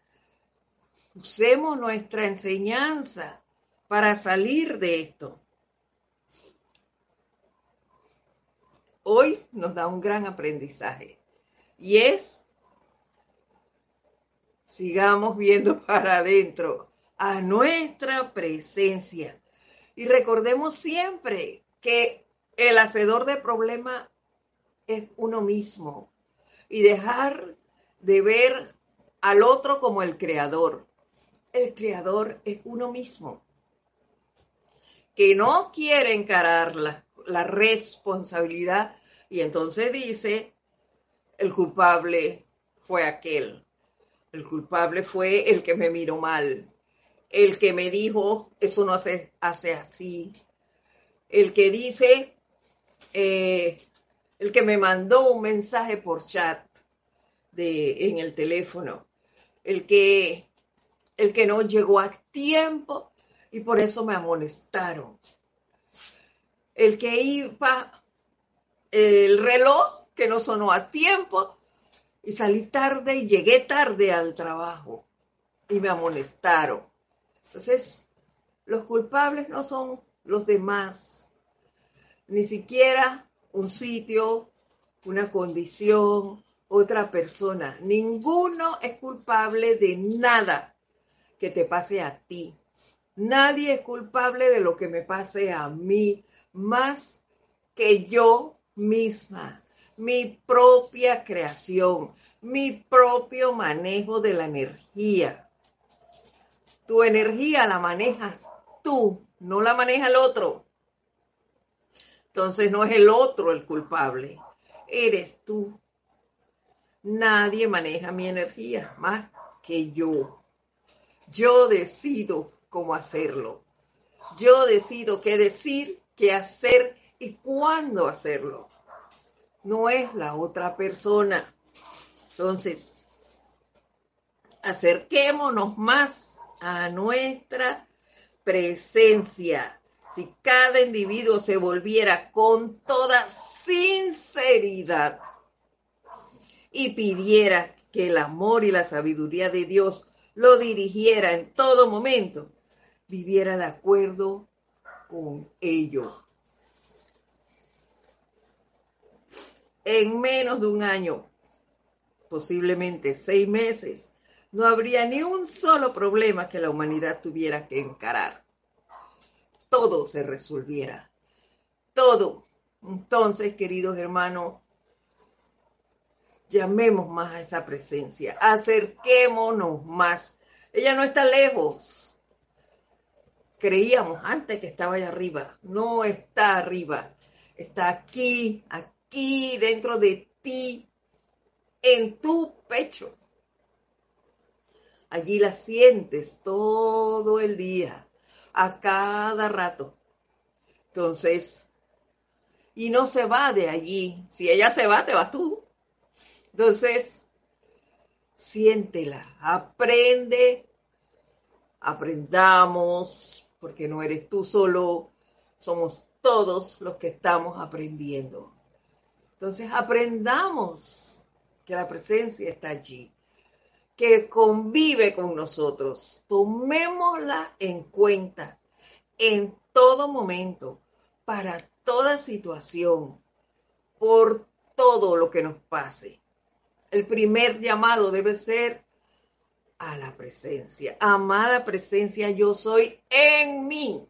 usemos nuestra enseñanza para salir de esto. Hoy nos da un gran aprendizaje y es, sigamos viendo (laughs) para adentro, a nuestra presencia. Y recordemos siempre que el hacedor de problemas es uno mismo y dejar de ver al otro como el creador. El creador es uno mismo, que no quiere encarar la, la responsabilidad y entonces dice, el culpable fue aquel, el culpable fue el que me miró mal, el que me dijo, eso no hace, hace así, el que dice, eh, el que me mandó un mensaje por chat de, en el teléfono, el que, el que no llegó a tiempo y por eso me amonestaron, el que iba, el reloj que no sonó a tiempo y salí tarde y llegué tarde al trabajo y me amonestaron. Entonces, los culpables no son los demás, ni siquiera un sitio, una condición, otra persona. Ninguno es culpable de nada que te pase a ti. Nadie es culpable de lo que me pase a mí, más que yo misma, mi propia creación, mi propio manejo de la energía. Tu energía la manejas tú, no la maneja el otro. Entonces no es el otro el culpable, eres tú. Nadie maneja mi energía más que yo. Yo decido cómo hacerlo. Yo decido qué decir, qué hacer y cuándo hacerlo. No es la otra persona. Entonces, acerquémonos más a nuestra presencia si cada individuo se volviera con toda sinceridad y pidiera que el amor y la sabiduría de Dios lo dirigiera en todo momento, viviera de acuerdo con ello. En menos de un año, posiblemente seis meses, no habría ni un solo problema que la humanidad tuviera que encarar todo se resolviera. Todo. Entonces, queridos hermanos, llamemos más a esa presencia, acerquémonos más. Ella no está lejos. Creíamos antes que estaba allá arriba. No está arriba. Está aquí, aquí, dentro de ti, en tu pecho. Allí la sientes todo el día a cada rato. Entonces, y no se va de allí. Si ella se va, te vas tú. Entonces, siéntela, aprende, aprendamos, porque no eres tú solo, somos todos los que estamos aprendiendo. Entonces, aprendamos que la presencia está allí, que convive con nosotros. Tomémosla en cuenta en todo momento, para toda situación, por todo lo que nos pase. El primer llamado debe ser a la presencia. Amada presencia, yo soy en mí.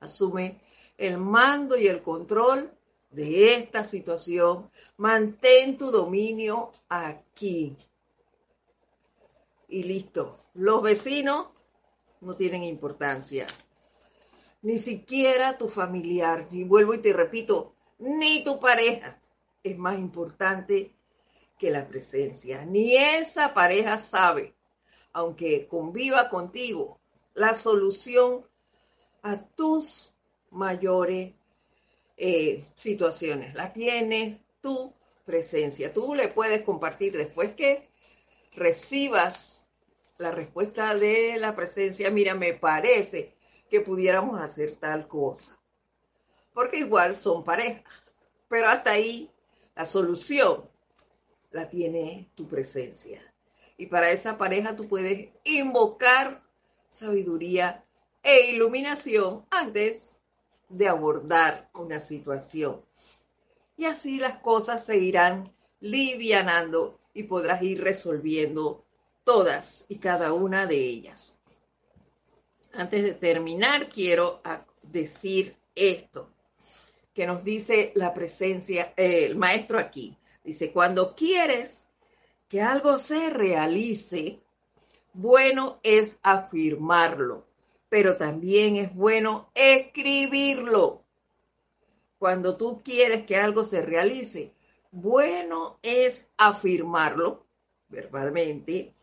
Asume el mando y el control de esta situación. Mantén tu dominio aquí. Y listo. Los vecinos no tienen importancia. Ni siquiera tu familiar. Y vuelvo y te repito, ni tu pareja es más importante que la presencia. Ni esa pareja sabe, aunque conviva contigo, la solución a tus mayores eh, situaciones. La tienes tu presencia. Tú le puedes compartir después que recibas la respuesta de la presencia. Mira, me parece que pudiéramos hacer tal cosa. Porque igual son parejas. Pero hasta ahí la solución la tiene tu presencia. Y para esa pareja tú puedes invocar sabiduría e iluminación antes de abordar una situación. Y así las cosas se irán livianando y podrás ir resolviendo todas y cada una de ellas. Antes de terminar, quiero decir esto que nos dice la presencia, eh, el maestro aquí. Dice, cuando quieres que algo se realice, bueno es afirmarlo, pero también es bueno escribirlo. Cuando tú quieres que algo se realice, bueno es afirmarlo verbalmente,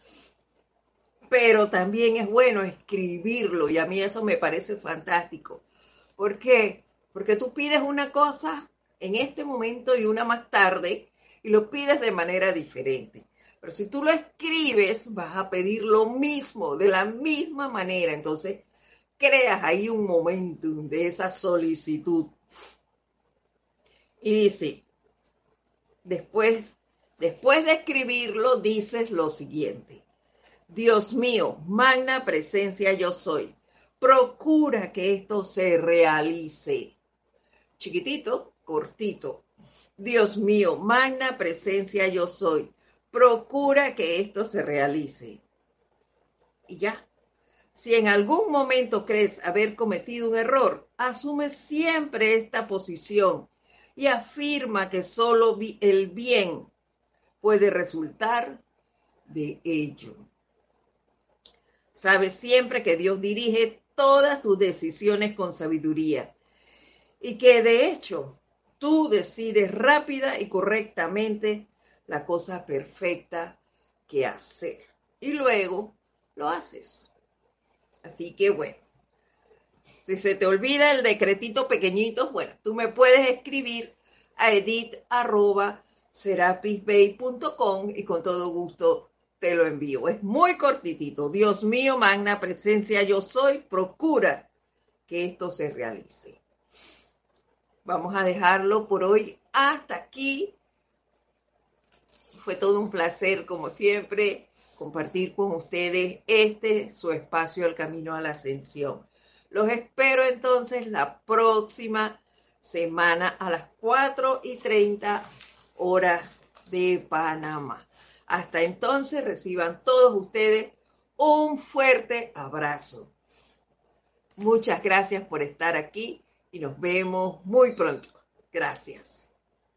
pero también es bueno escribirlo y a mí eso me parece fantástico. ¿Por qué? Porque tú pides una cosa en este momento y una más tarde y lo pides de manera diferente. Pero si tú lo escribes, vas a pedir lo mismo, de la misma manera. Entonces, creas ahí un momentum de esa solicitud. Y dice, después, después de escribirlo, dices lo siguiente. Dios mío, magna presencia yo soy. Procura que esto se realice. Chiquitito, cortito, Dios mío, magna presencia yo soy. Procura que esto se realice. Y ya. Si en algún momento crees haber cometido un error, asume siempre esta posición y afirma que solo el bien puede resultar de ello. Sabes siempre que Dios dirige todas tus decisiones con sabiduría y que de hecho tú decides rápida y correctamente la cosa perfecta que hacer. Y luego lo haces. Así que bueno, si se te olvida el decretito pequeñito, bueno, tú me puedes escribir a edit.serapisbay.com y con todo gusto te lo envío. Es muy cortitito. Dios mío, magna presencia yo soy, procura que esto se realice. Vamos a dejarlo por hoy hasta aquí. Fue todo un placer, como siempre, compartir con ustedes este su espacio, el camino a la ascensión. Los espero entonces la próxima semana a las 4 y 30 horas de Panamá. Hasta entonces reciban todos ustedes un fuerte abrazo. Muchas gracias por estar aquí y nos vemos muy pronto. Gracias.